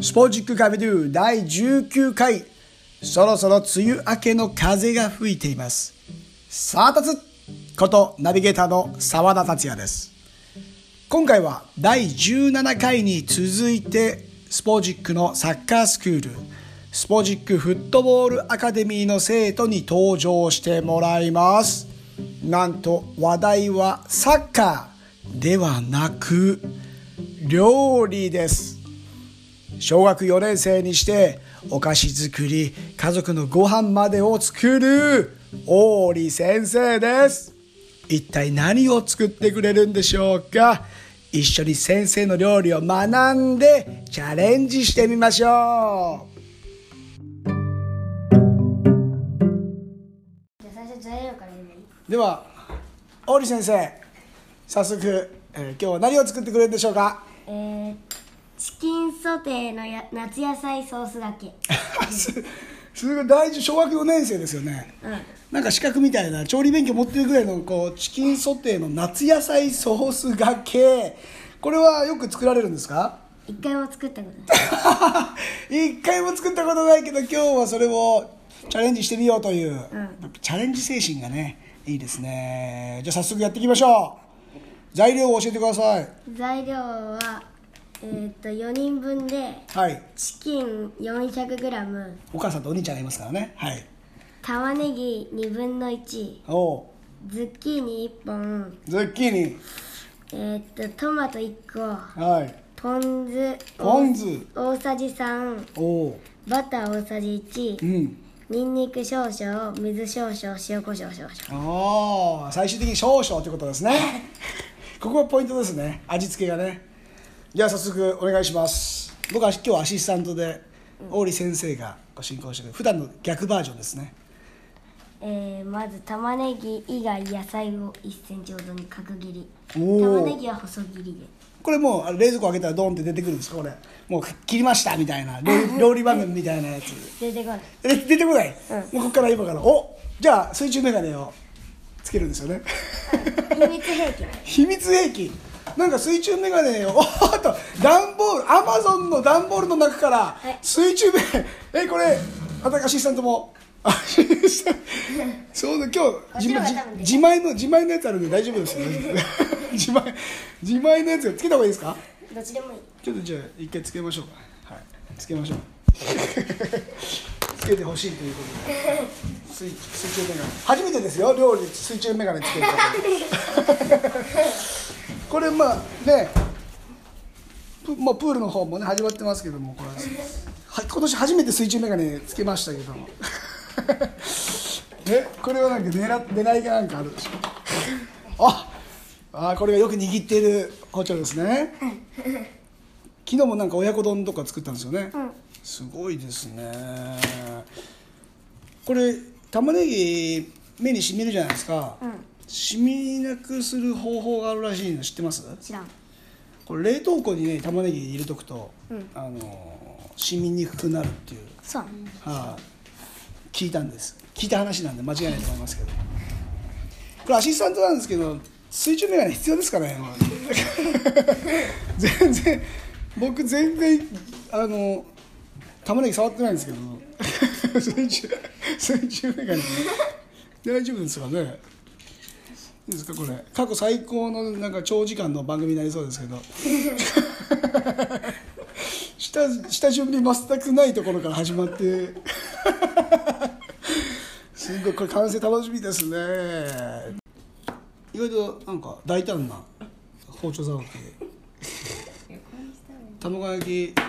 スポジックカビドゥ第19回。そろそろ梅雨明けの風が吹いています。さあ立つ。ことナビゲーターの澤田達也です。今回は第17回に続いてスポジックのサッカースクールスポジックフットボールアカデミーの生徒に登場してもらいます。なんと話題はサッカーではなく料理です。小学4年生にしてお菓子作り家族のご飯までを作る大利先生です。一体何を作ってくれるんでしょうか？一緒に先生の料理を学んでチャレンジしてみましょう。では大利先生早速、えー今日は何を作ってくれるんでしょうか？えー、チキンソテーのや夏野菜ソースがけ。すすごい大事小学4年生ですよね。うん。なんか資格みたいな調理勉強持ってるぐらいのこうチキンソテーの夏野菜ソースがけ。これはよく作られるんですか？一回も作ったことない。一回も作ったことないけど今日はそれをチャレンジしてみようという、ん。やっぱチャレンジ精神がねいいですね。じゃあ早速やっていきましょう。材料を教えてください。材料はえー、っと4人分ではい。チキン 400g お母さんとお兄ちゃんがいますからね。はい。玉ねぎ2分の1おう。ズッキーニ1本。ズッキーニ。えー、っとトマト1個。はい。ポン酢。ポン酢。大さじ3おう。バター大さじ1うん。にんにく少々。水少々。塩コショウ少々。ああ最終的に少々ということですね。ここがポイントですね。味付けがねじゃあ早速お願いします。僕は今日はアシスタントで大利先生がご進行してくれる普段の逆バージョンですね。えー、まず玉ねぎ以外野菜を1センチほどに角切り。おー。玉ねぎは細切りで。これもうあれ冷蔵庫開けたらドンって出てくるんですか？これ。もう切りましたみたいな。料 理料理番組みたいなやつ。出てこない。え出てこない、うん。もうここから今から。おじゃあ水中メガネをつけるんですよね。秘密兵器。秘密兵器なんか水中メガネをおーっと段ボールアマゾンの段ボールの中からい。水中メガネえこれ私アシスタントも そうだ今日自自前の自前のやつあるんで大丈夫ですよ。自前自前のやつつけた方がいいですか？どっちでもいい。ちょっとじゃあ一回つけましょうか。はい。つけましょう。つけてほしいということで水水中メガネ。初めてですよ料理で水中メガネつける方 これまあねプ,、まあ、プールの方もね始まってますけどもこれ。は今年初めて水中メガネつけましたけどえ これはなんか狙狙いがなんかあるでしょああこれがよく握っている包丁ですね。昨日もなんか親子丼とか作ったんですよね、うん。すごいですね。これ玉ねぎ目にしみるじゃないですか、うん。染みなくする方法があるらしいの。知ってます？知らん。これ冷凍庫にね玉ねぎ入れとくと、うん。あの染みにくくなるっていう。そう。はい、聞いたんです。聞いた話なんで間違いないと思いますけど。これアシスタントなんですけど水中メガネ必要ですかね？全然僕全然あの玉ねぎ触ってないんですけど。水中大丈夫ですかね。いいですかこれ。過去最高のなんか長時間の番組になりそうですけど。下下準備全くないところから始まって。すごいこれ完成楽しみですね。意外となんか大胆な包丁さばきで卵焼き。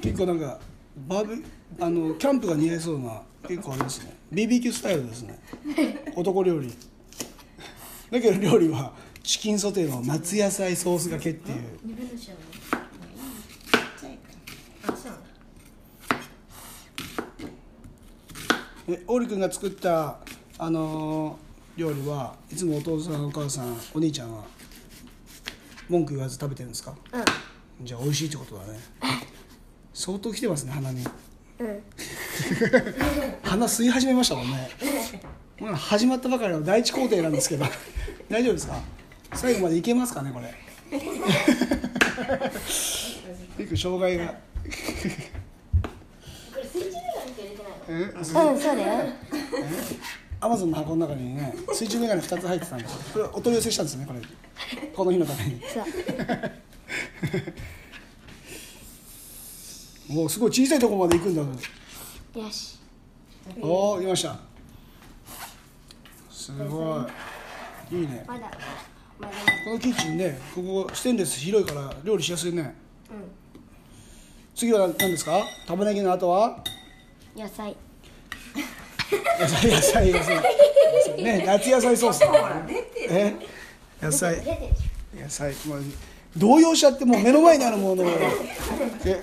結構なんかバーベあのキャンプが似合いそうな結構あれですね。BBQ スタイルですね。男料理。だけど料理はチキンソテーの夏野菜ソースがけっていう。えオーリ君が作ったあのー料理はいつもお父さんお母さんお兄ちゃんは文句言わず食べてるんですか？うん。じゃあ美味しいってことだね。相当来てますね鼻にうん。鼻吸い始めましたもんね。始まったばかりの第一工程なんですけど。大丈夫ですか？最後までいけますかねこれ？結構障害が。これ水中眼しか入れてないの？え？うんそうだよアマゾンの箱の中にね水中メガネ2つ入ってたんですよこれお取り寄せしたんですねこれ。この日のために。そう もうすごい小さいところまで行くんだよし。おお来ました。すごい。いいね。まだ。まだこのキッチンねここステンレス広いから料理しやすいね。次は何ですか？玉ねぎの後は？野菜。野菜野菜野菜。ね夏野菜ソース。え？野菜。出てるでし野菜。もう動揺しちゃってもう目の前にあるものを。え？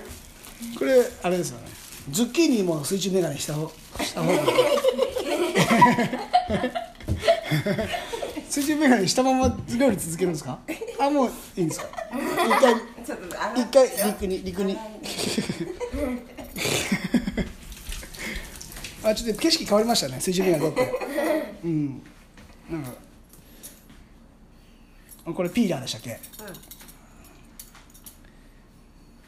これあれですよね。ズッキーニも水中メガネした方した方がいい。水中メガネしたまま料理続けるんですか？あもういいんですか？一回一回陸に陸に。あちょっと景色変わりましたね水中メガネだって。うん。なんかこれピーラーでしたっけ、うん。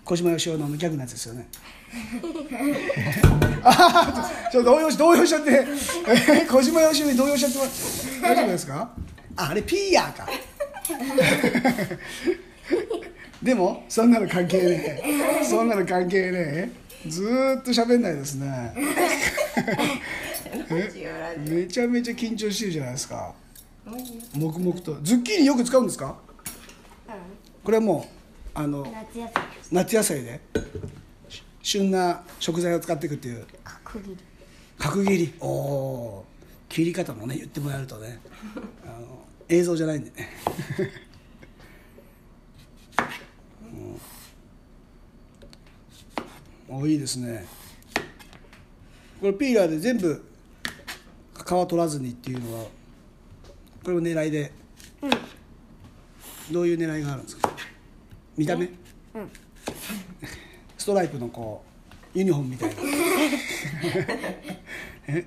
小島よしおのギャグのやつですよね。ああちょっと動揺し動揺しちゃって。え 小島よしおに動揺しちゃって大丈夫ですか？ああれピーヤーか。でもそんなの関係ねえ。そんなの関係ねえ。ずーっと喋んないですね。えめちゃめちゃ緊張してるじゃないですか。黙々と。ズッキーニよく使うんですか？これはもうあの夏野菜。でし旬な食材を使っていくっていう。角切り。角切り。おおー。切り方もね言ってもらえるとね あの映像じゃないんでね。う んおいいですね。これピーラーで全部皮取らずにっていうのはこれも狙いで、どういう狙いがあるんですか？見た目、ストライプのこうユニフォームみたいな。え？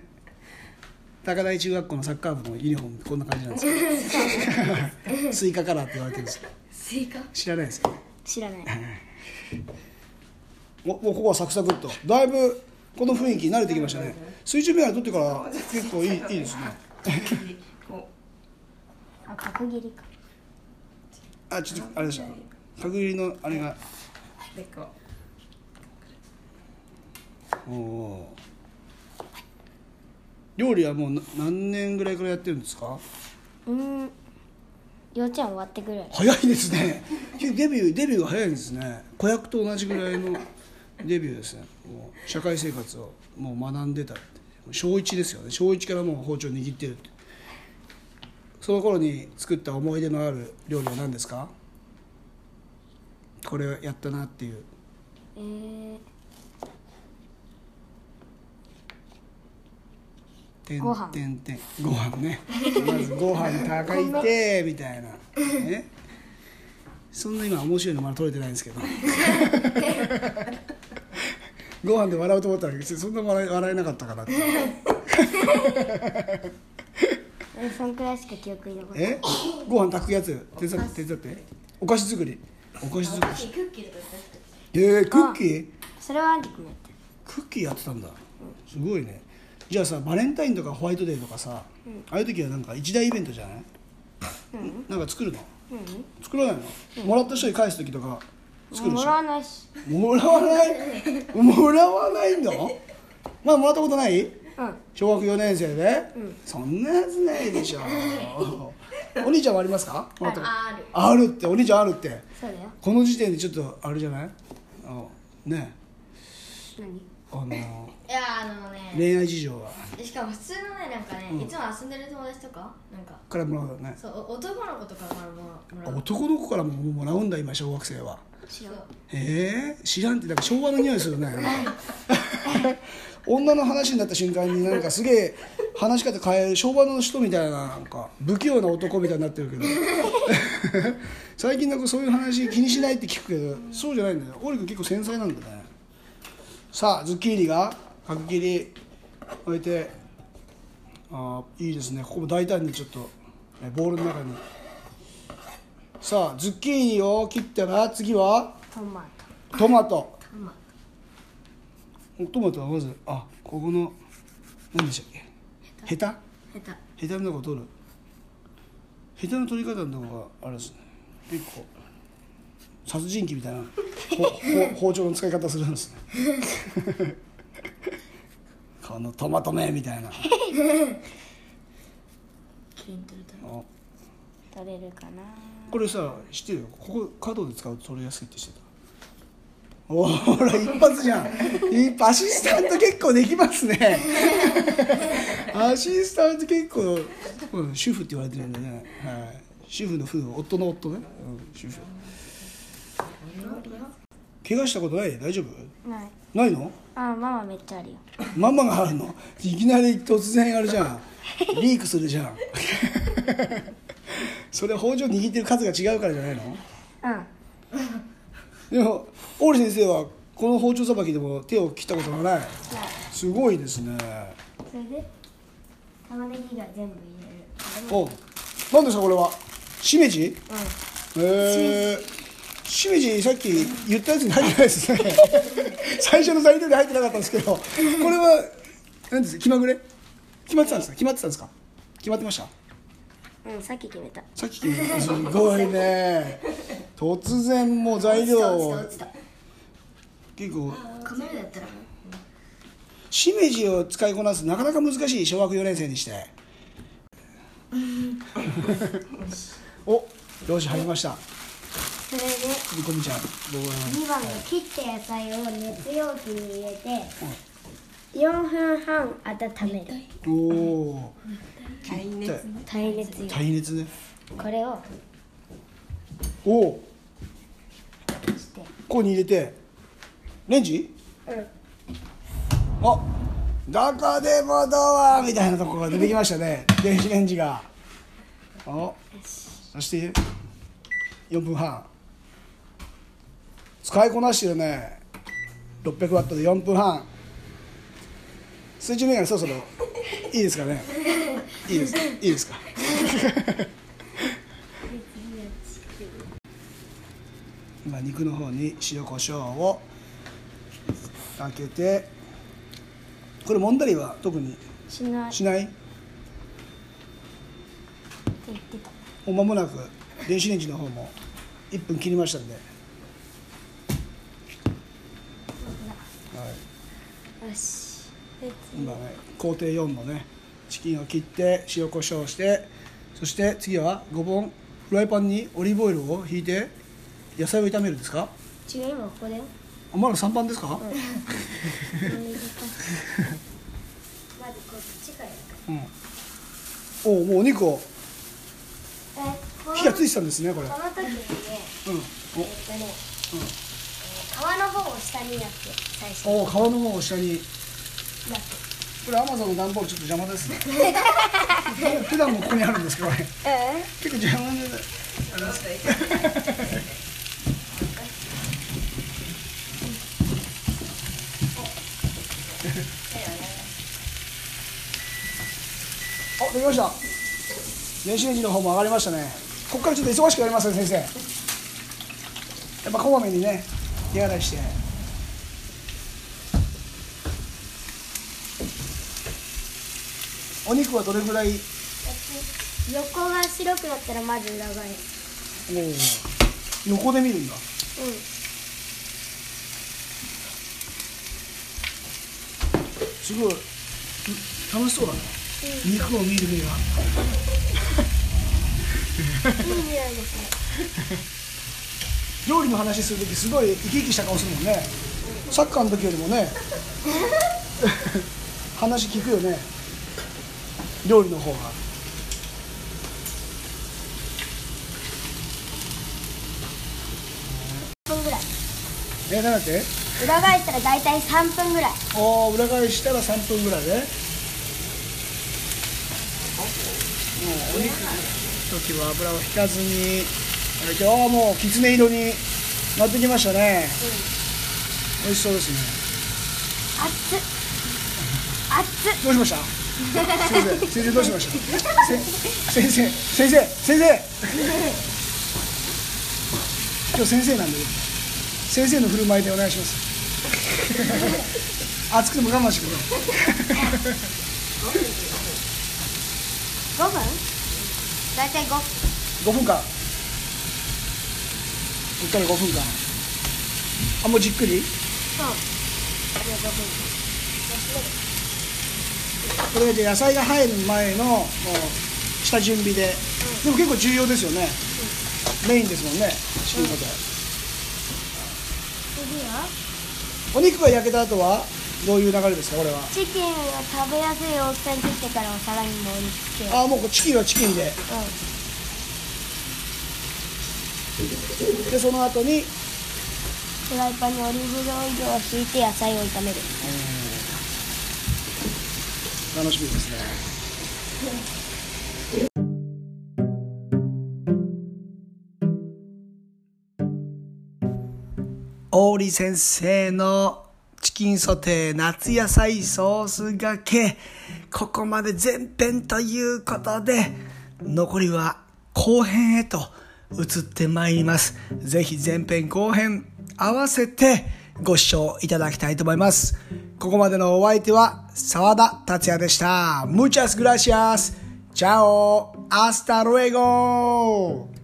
高台中学校のサッカー部のユニフォームこんな感じなんですか？スイカカラーって言われてるんですか？スイカ？知らないですか？知らない。おもうここはサクサクっと。だいぶこの雰囲気慣れてきましたね。水中メガネ取ってから結構いいいいですね。こあ角切りか。あちょっとあれでした角切りのあれが。うでこおおー。料理はもうな何年ぐらいからやってるんですか？うん。幼稚園終わってぐらい。早いですね。デビューデビューが早いんですね。子役と同じぐらいのデビューですね。もう社会生活をもう学んでたって。小1ですよね。小1からもう包丁握ってるって。その頃に作った思い出のある料理は何ですか？これやったなっていう。えー、てんご飯。てんてん。ご飯ね。まずご飯高いてみたいな。ねそんな今面白いのまだ取れてないんですけど。ご飯で笑うと思ったらそんな笑い笑えなかったからって。えそんくらいしか記憶に残ってえ？ご飯炊くやつ？手伝って手伝って。お菓子作りお菓子作り。クッキーとかえー、クッキー？それはアンティ君やってる。クッキーやってたんだ。すごいね。じゃあさバレンタインとかホワイトデーとかさ、ああいう時はなんか一大イベントじゃない、なんか作るの、作らないの、もらった人に返す時とか作るでもらわないし。もらわない？もらわないの？まだもらったことない？うん。小学4年生で、そんなやつないでしょ お兄ちゃんはありますか？ある。あるって？お兄ちゃんあるって？この時点でちょっとあれじゃない？あね何？あの いやあのね恋愛事情は。しかも普通のねなんかね、いつも遊んでる友達とかなんかからもらうよね。そうお男の子とかからもらう。男の子からももらうんだ今小学生は。知らん。ええ知らんってなんか昭和の匂いするね 女の話になった瞬間になんかすげえ話し方変える昭和の人みたいななんか不器用な男みたいになってるけど。最近なんかそういう話気にしないって聞くけどそうじゃないんだよ。オリ君結構繊細なんだねさあズッキーニが角切り置いてあーいいですね。ここも大胆にちょっとえボウルの中に。さあズッキーニを切ったら次は？トマト。マト。トマト。はまずあここの何でしたっけ？ヘタ。トヘタ。ヘタのとこ取る。ヘタの取り方のとこがあれですね。結構殺人鬼みたいな 包丁の使い方するんですね。このトマトめみたいな。取れるかな。これさ知ってる？よここ角で使うと取りやすいって知ってた？ほら一発じゃん。いアシスタント結構できますね。アシスタント結構、うん、主婦って言われてるんでね、はい、主婦の夫夫の夫ね、うん、主婦怪我したことない？大丈夫？ない。ないの？あママめっちゃあるよ。ママがあるの？いきなり突然あるじゃん。リークするじゃん。それ包丁握ってる数が違うからじゃないの？うん。でも大森先生はこの包丁さばきでも手を切ったことがない。すごいですね。それで？玉ねぎが全部入れる。お何ですかこれは？しめじ？うん。へえしめじさっき言ったやつに入ってないですね。最初の材料に入ってなかったんですけどこれは何です？気まぐれ？決まってたんですか？決まってたんですか？決まってました？うんさっき決めた。さっき決めた。すごいね。突然もう材料。を結構。カメラだったら？しめじを使いこなすなかなか難しい小学4年生にして。およし入りましたそれでちゃんどうも2番が切った野菜を熱容器に入れて4分半温める。おお耐熱。耐熱よ耐熱ね。これをおおここに入れて。レンジ？うん。あどこでもドアみたいなところが出てきましたね。電子レンジが。おそして4分半使いこなしてるね。600ワットで4分半。水中メガネそろそろ。いいですかね。いいです。いいですか。今肉の方に塩コショウを。かけて。これ揉んだりは特に。しない。しない？もう間もなく電子レンジの方も1分切りましたんで、しで今ね工程4のねチキンを切って塩コショウしてそして次はごぼんフライパンにオリーブオイルをひいて野菜を炒めるんですか？次違う今ここだよあまだ3番ですか、まずこっちからやるか。うん、おおもうお肉を火がついてたんですねこれ、この時にねうん、えっとね、えー皮の方を下にやって最初。おお皮の方を下に。やって。これアマゾンの段ボールちょっと邪魔ですね。普段もここにあるんですけどこれえ結構邪魔であ、できました。電子レンジの方も上がりましたね。ここからちょっと忙しくなりますね、先生。やっぱこまめにね、手洗いして。お肉はどれぐらい？横が白くなったらまず裏返すおー横で見るんだ。うすごい。う楽しそうだね。肉を見る目が。んいい匂いですね料理の話する時すごい生き生きした顔するもんね。サッカーの時よりもね。話聞くよね。料理の方が。3分ぐらい。えなんだって？裏返したら大体3分ぐらい。おー裏返したら3分ぐらいねもうお肉の時は油を引かずに今日はもうきつね色になってきましたね、美味しそうですね。熱っ。熱っ。どうしました？先生先生どうしました？せ先生先生先生！今日先生なんで。先生の振る舞いでお願いします。暑くても我慢してくれ。5分？大体5 5分間こっから5分間。あもうじっくり？これで野菜が入る前のもう下準備で、でも結構重要ですよね、メインですもんね。チキンソテー次は？お肉が焼けた後はどういう流れですかこれは？チキンを食べやすい大きさに切ってからお皿に盛り付け。るあもうチキンはチキンで。うんでその後にフライパンにオリーブオイルを敷いて野菜を炒める。楽しみですね。大利先生のチキンソテー夏野菜ソースがけ。ここまで前編ということで残りは後編へと移ってまいります。ぜひ前編後編合わせてご視聴いただきたいと思います。ここまでのお相手は沢田達也でした。Muchas gracias Chao Hasta luego